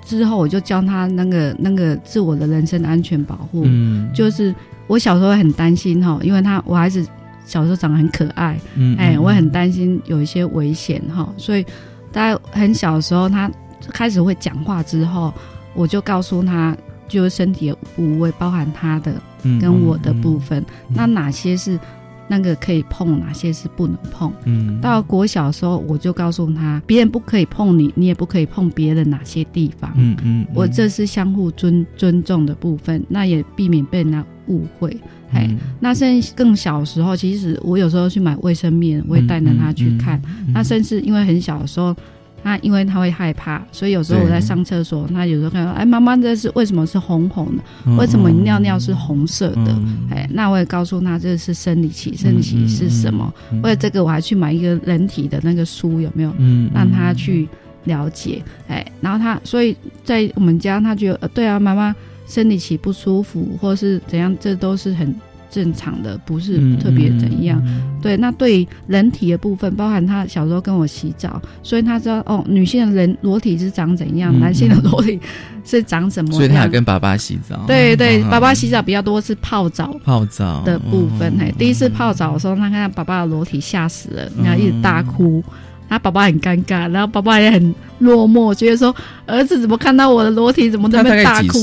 之后，我就教他那个那个自我的人身安全保护。嗯，就是我小时候很担心哈，因为他我孩子小时候长得很可爱，嗯，哎，我很担心有一些危险哈，所以大概很小的时候，他开始会讲话之后，我就告诉他。就是身体的部位，包含他的跟我的部分，那哪些是那个可以碰，哪些是不能碰？嗯，到国小的时候，我就告诉他，别人不可以碰你，你也不可以碰别人哪些地方。嗯嗯，我这是相互尊尊重的部分，那也避免被人家误会。哎，那甚至更小的时候，其实我有时候去买卫生棉，我也带着他去看。那甚至因为很小的时候。他因为他会害怕，所以有时候我在上厕所，他有时候看到，哎，妈妈这是为什么是红红的？为什么尿尿是红色的？哎，那我也告诉他这是生理期，生理期是什么？为了这个，我还去买一个人体的那个书，有没有？嗯，让他去了解。哎，然后他，所以在我们家，他觉得，对啊，妈妈生理期不舒服，或是怎样，这都是很。正常的不是特别怎样，对。那对人体的部分，包含他小时候跟我洗澡，所以他知道哦，女性的人裸体是长怎样，男性的裸体是长什么。所以他跟爸爸洗澡。对对，爸爸洗澡比较多是泡澡，泡澡的部分。哎，第一次泡澡的时候，他看到爸爸的裸体，吓死了，然后一直大哭。他爸爸很尴尬，然后爸爸也很落寞，觉得说儿子怎么看到我的裸体，怎么这么大哭？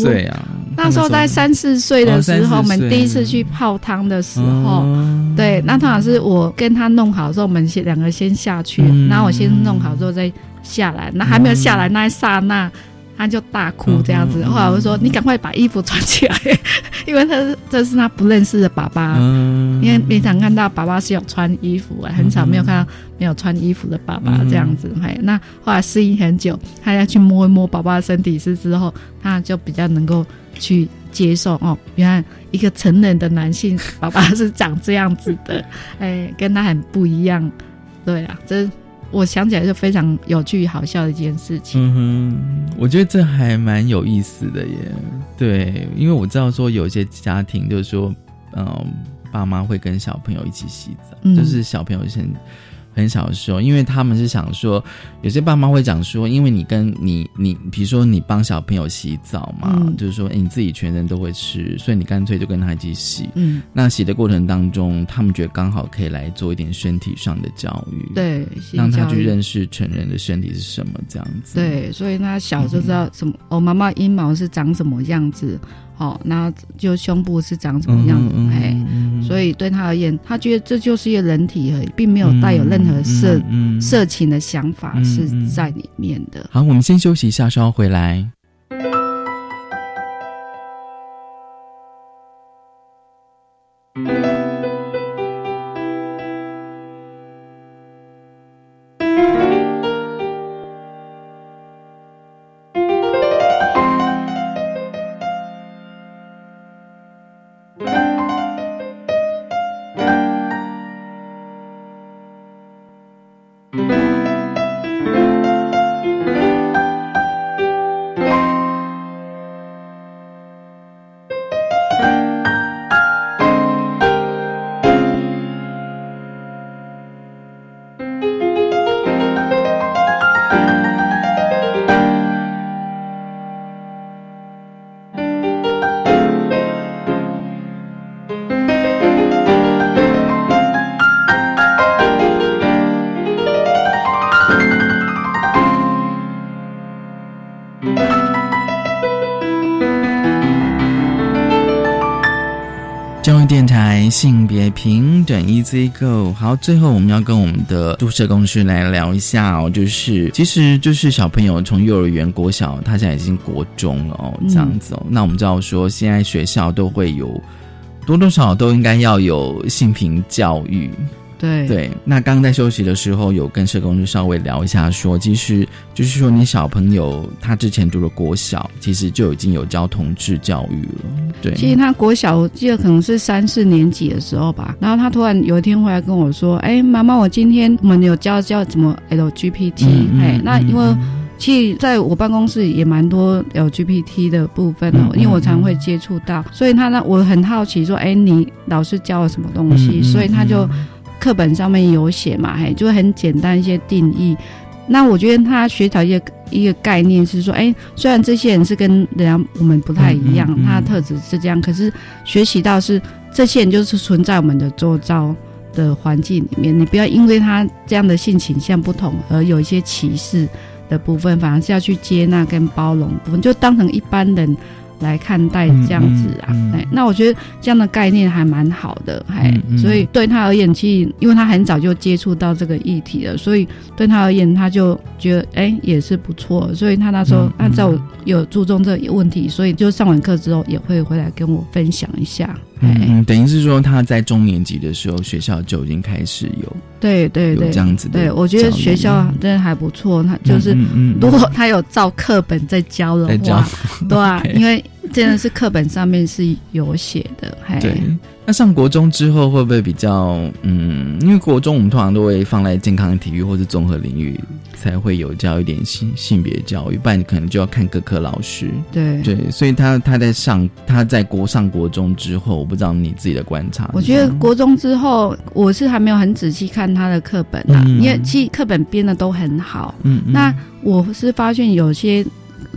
那时候在三四岁的时候，我们第一次去泡汤的时候，对，那通常是我跟他弄好之后，我们先两个先下去，然后我先弄好之后再下来。那还没有下来那一刹那。他就大哭这样子，后来我说：“你赶快把衣服穿起来，因为他是这是他不认识的爸爸，因为平常看到爸爸是有穿衣服，很少没有看到没有穿衣服的爸爸这样子。嘿，那后来适应很久，他要去摸一摸爸爸的身体是之后，他就比较能够去接受哦，原来一个成人的男性爸爸是长这样子的，哎，跟他很不一样。对啊，这。”我想起来是非常有趣、好笑的一件事情。嗯哼，我觉得这还蛮有意思的耶。对，因为我知道说有些家庭就是说，嗯，爸妈会跟小朋友一起洗澡，就是小朋友先。很小的时候，因为他们是想说，有些爸妈会讲说，因为你跟你你，比如说你帮小朋友洗澡嘛，就是说你自己全身都会湿，所以你干脆就跟他一起洗。嗯，那洗的过程当中，他们觉得刚好可以来做一点身体上的教育，对，让他去认识成人的身体是什么这样子。对，所以他小就知道什么，哦，妈妈阴毛是长什么样子。好，那就胸部是长什么样子？哎，所以对他而言，他觉得这就是一个人体而已，并没有带有任何色色情的想法是在里面的。好，我们先休息一下，稍后回来。电台性别平等 Easy Go。好，最后我们要跟我们的注社公司来聊一下哦，就是其实就是小朋友从幼儿园、国小，他现在已经国中了哦，这样子哦。那我们知道说，现在学校都会有多多少少都应该要有性平教育。对对，那刚刚在休息的时候，有跟社工就稍微聊一下，说其实就是说，你小朋友他之前读了国小，其实就已经有教同志教育了。对，其实他国小，我记得可能是三四年级的时候吧，然后他突然有一天回来跟我说：“哎，妈妈，我今天我们有教教怎么 LGBT。”哎，那因为其实在我办公室也蛮多 LGBT 的部分哦，因为我常会接触到，所以他呢，我很好奇说：“哎，你老师教了什么东西？”所以他就。课本上面有写嘛，嘿，就很简单一些定义。那我觉得他学到一个一个概念是说，哎，虽然这些人是跟人家我们不太一样，他的特质是这样，可是学习到是这些人就是存在我们的周遭的环境里面，你不要因为他这样的性倾向不同而有一些歧视的部分，反而是要去接纳跟包容部分，就当成一般人。来看待这样子啊，哎，那我觉得这样的概念还蛮好的，哎，所以对他而言，其实因为他很早就接触到这个议题了，所以对他而言，他就觉得哎也是不错，所以他那时候按照有注重这个问题，所以就上完课之后也会回来跟我分享一下。嗯，等于是说他在中年级的时候，学校就已经开始有对对对。这样子。对我觉得学校真的还不错，他就是如果他有照课本在教的话，对啊，因为真的是课本上面是有写的。对，那上国中之后会不会比较嗯？因为国中我们通常都会放在健康体育或者综合领域。才会有教一点性性别教育，不然你可能就要看各科老师。对对，所以他他在上他在国上国中之后，我不知道你自己的观察。我觉得国中之后，我是还没有很仔细看他的课本啊，因为其实课本编的都很好。嗯嗯，那我是发现有些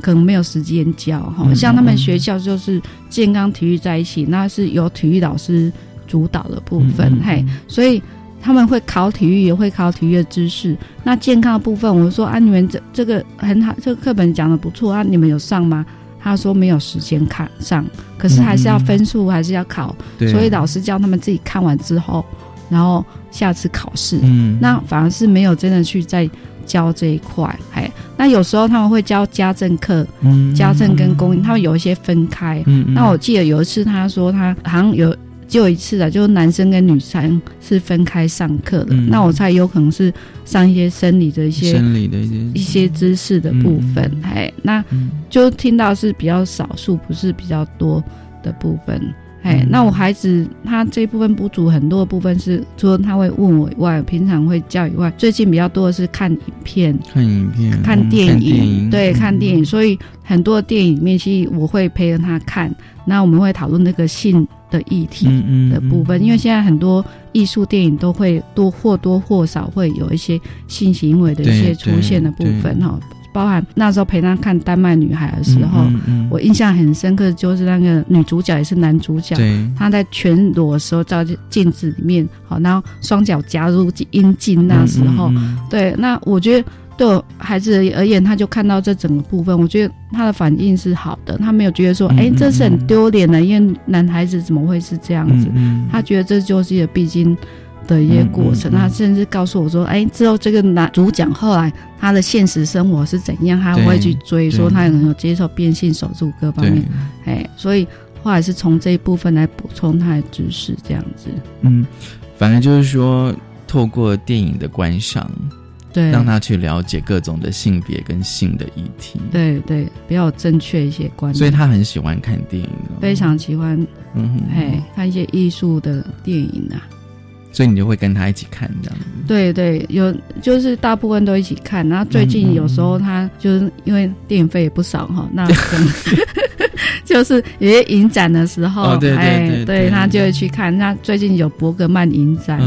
可能没有时间教哈，像他们学校就是健康体育在一起，那是由体育老师主导的部分，嘿，所以。他们会考体育，也会考体育的知识。那健康的部分，我说啊，你们这这个很好，这个课本讲的不错啊，你们有上吗？他说没有时间看上，可是还是要分数，还是要考。所以老师教他们自己看完之后，然后下次考试。嗯，那反而是没有真的去在教这一块。哎，那有时候他们会教家政课，家政跟公益，他们有一些分开。嗯，那我记得有一次他说他好像有。就一次啊，就是男生跟女生是分开上课的。那我猜有可能是上一些生理的一些生理的一些一些知识的部分。哎，那就听到是比较少数，不是比较多的部分。哎，那我孩子他这一部分不足很多的部分是，除了他会问我以外，平常会教以外，最近比较多的是看影片，看影片，看电影，对，看电影。所以很多电影里面，其实我会陪着他看。那我们会讨论那个性。的议题的部分，因为现在很多艺术电影都会多或多或少会有一些性行为的一些出现的部分哈，包含那时候陪他看《丹麦女孩》的时候，我印象很深刻，就是那个女主角也是男主角，他在全裸的时候照镜子里面，好，然后双脚夹入阴茎那时候，对，那我觉得。对孩子而言，他就看到这整个部分，我觉得他的反应是好的，他没有觉得说，哎，这是很丢脸的，因为男孩子怎么会是这样子？他觉得这就是一个必经的一些过程。他甚至告诉我说，哎，之后这个男主讲后来他的现实生活是怎样，他会去追，说他能有接受变性手术各方面，哎，所以后来是从这一部分来补充他的知识，这样子。嗯，反正就是说，透过电影的观赏。对，让他去了解各种的性别跟性的议题。对对，比较正确一些观念。所以他很喜欢看电影，非常喜欢，嗯，哎，看一些艺术的电影啊。所以你就会跟他一起看这样子。对对，有就是大部分都一起看。然后最近有时候他就是因为电影费也不少哈，那就是有些影展的时候，哎，对他就会去看。那最近有伯格曼影展，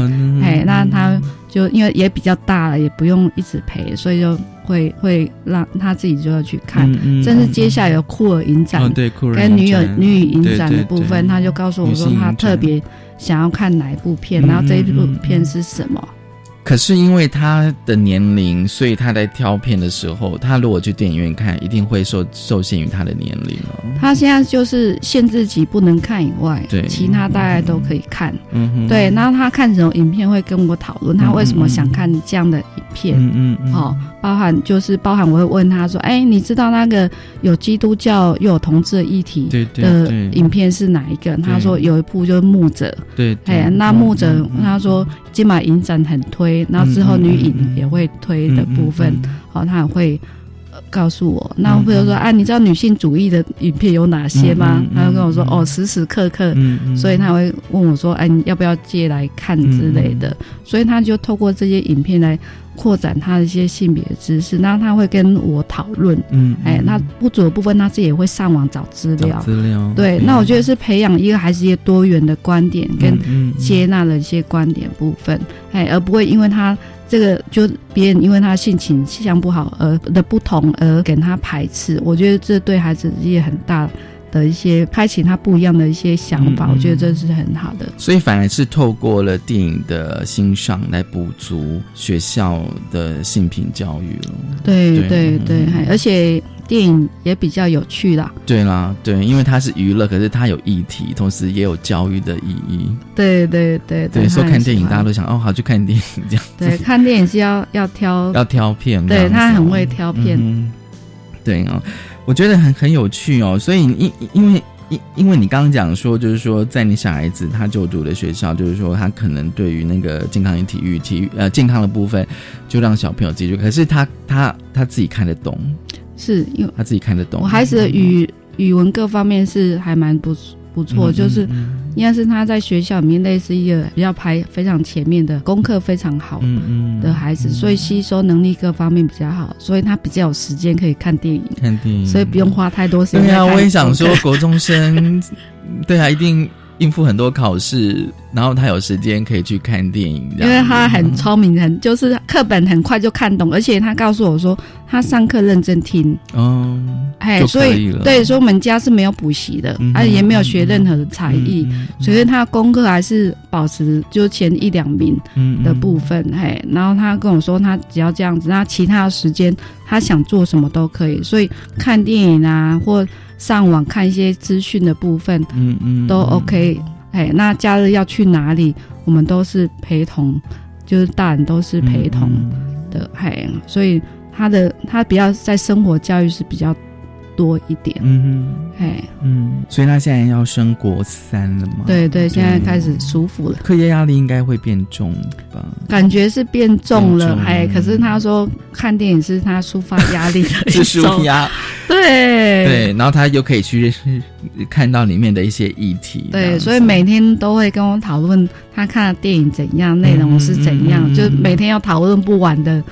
哎，那他。就因为也比较大了，也不用一直陪，所以就会会让他自己就要去看。甚至接下来有酷儿影展，跟女友女影展的部分，他就告诉我说他特别想要看哪一部片，然后这一部片是什么。可是因为他的年龄，所以他在挑片的时候，他如果去电影院看，一定会受受限于他的年龄哦。他现在就是限制级不能看以外，对其他大概都可以看。嗯哼，对，然后他看什么影片会跟我讨论，他为什么想看这样的影片。嗯嗯嗯，哦，包含就是包含我会问他说，哎，你知道那个有基督教又有同志的议题对对的影片是哪一个？他说有一部就是牧者，对，对哎，那牧者他说金马影展很推，然后之后女影也会推的部分，哦，他也会。呃告诉我，那或者说，啊，你知道女性主义的影片有哪些吗？他就跟我说，哦，时时刻刻，所以他会问我说，哎，你要不要借来看之类的？所以他就透过这些影片来扩展他的一些性别知识，那他会跟我讨论，嗯，哎，那不足的部分他自己也会上网找资料，资料。对，嗯。那我觉得是培养一个孩子一些多元的观点跟接纳的一些观点部分，哎，而不会因为他这个就别人因为他性倾向不好而的不同而给他排斥，我觉得这对孩子也很大的一些开启他不一样的一些想法，嗯嗯我觉得这是很好的。所以反而是透过了电影的欣赏来补足学校的性品教育了。对对对对，还而且电影也比较有趣啦。对啦，对，因为它是娱乐，可是它有议题，同时也有教育的意义。对对对对，说看电影，大家都想哦，好去看电影这样。对看电影是要要挑 要挑片对他很会挑片。嗯对哦，我觉得很很有趣哦。所以因因为因因为你刚刚讲说，就是说在你小孩子他就读的学校，就是说他可能对于那个健康与体育、体育呃健康的部分，就让小朋友记住。可是他他他自己看得懂，是因为他自己看得懂。我孩子的语语文各方面是还蛮不不错，嗯就是嗯应该是他在学校里面类似一个比较排非常前面的功课非常好的孩子，所以吸收能力各方面比较好，所以他比较有时间可以看电影，看电影，所以不用花太多时间对啊，我也想说国中生，对啊，一定应付很多考试，然后他有时间可以去看电影，因为他很聪明，很就是课本很快就看懂，而且他告诉我说他上课认真听，哦，哎，所以对，所以我们家是没有补习的，而且也没有学任何的才艺，所以他功课还是保持就前一两名嗯。的部分，嘿，然后他跟我说，他只要这样子，那其他的时间他想做什么都可以，所以看电影啊，或上网看一些资讯的部分，嗯嗯都 OK，哎，那假日要去哪里，我们都是陪同，就是大人都是陪同的，嘿，所以他的他比较在生活教育是比较多一点，嗯哎，嗯，所以他现在要升国三了嘛？对对，现在开始舒服了。课业压力应该会变重吧？感觉是变重了，哎，可是他说看电影是他抒发压力的一 是舒种压，对。对，然后他又可以去看到里面的一些议题，对，所以每天都会跟我讨论他看的电影怎样，内容是怎样，嗯嗯嗯就每天要讨论不完的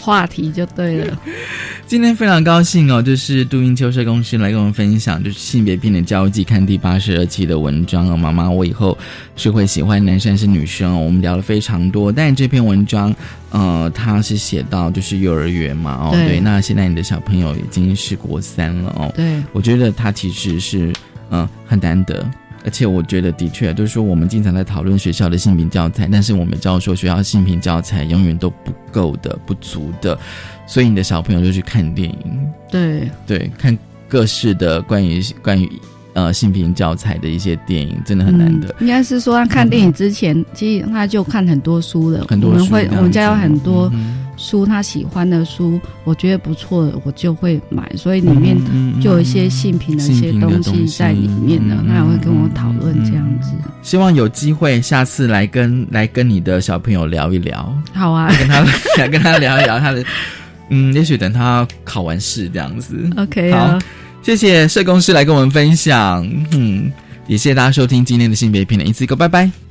话题就对了。今天非常高兴哦，就是杜英秋社公司来跟我们分享，就是性别平等教育季刊第八十二期的文章哦。妈妈，我以后是会喜欢男生还是女生哦？我们聊了非常多，但这篇文章，呃，他是写到就是幼儿园嘛，哦，对。对，那现在你的小朋友已经是国三了哦，对，我觉得他其实是嗯、呃很难得。而且我觉得，的确，就是说，我们经常在讨论学校的性平教材，但是我们知道说，学校性平教材永远都不够的、不足的，所以你的小朋友就去看电影，对。对，看各式的关于关于呃性平教材的一些电影，真的很难得。嗯应该是说他看电影之前，其实他就看很多书了。很多我们会我们家有很多嗯书，他喜欢的书，我觉得不错的，我就会买。所以里面就有一些性平的一些东西在里面的，嗯他也会跟我讨论这样子。希望有机会下次来跟来跟你的小朋友聊一聊，好啊，跟他来跟他聊一聊他的，嗯，也许等他考完试这样子。OK 好啊，谢谢社工师来跟我们分享，嗯，也谢谢大家收听今天的性别平等一次一个，拜拜。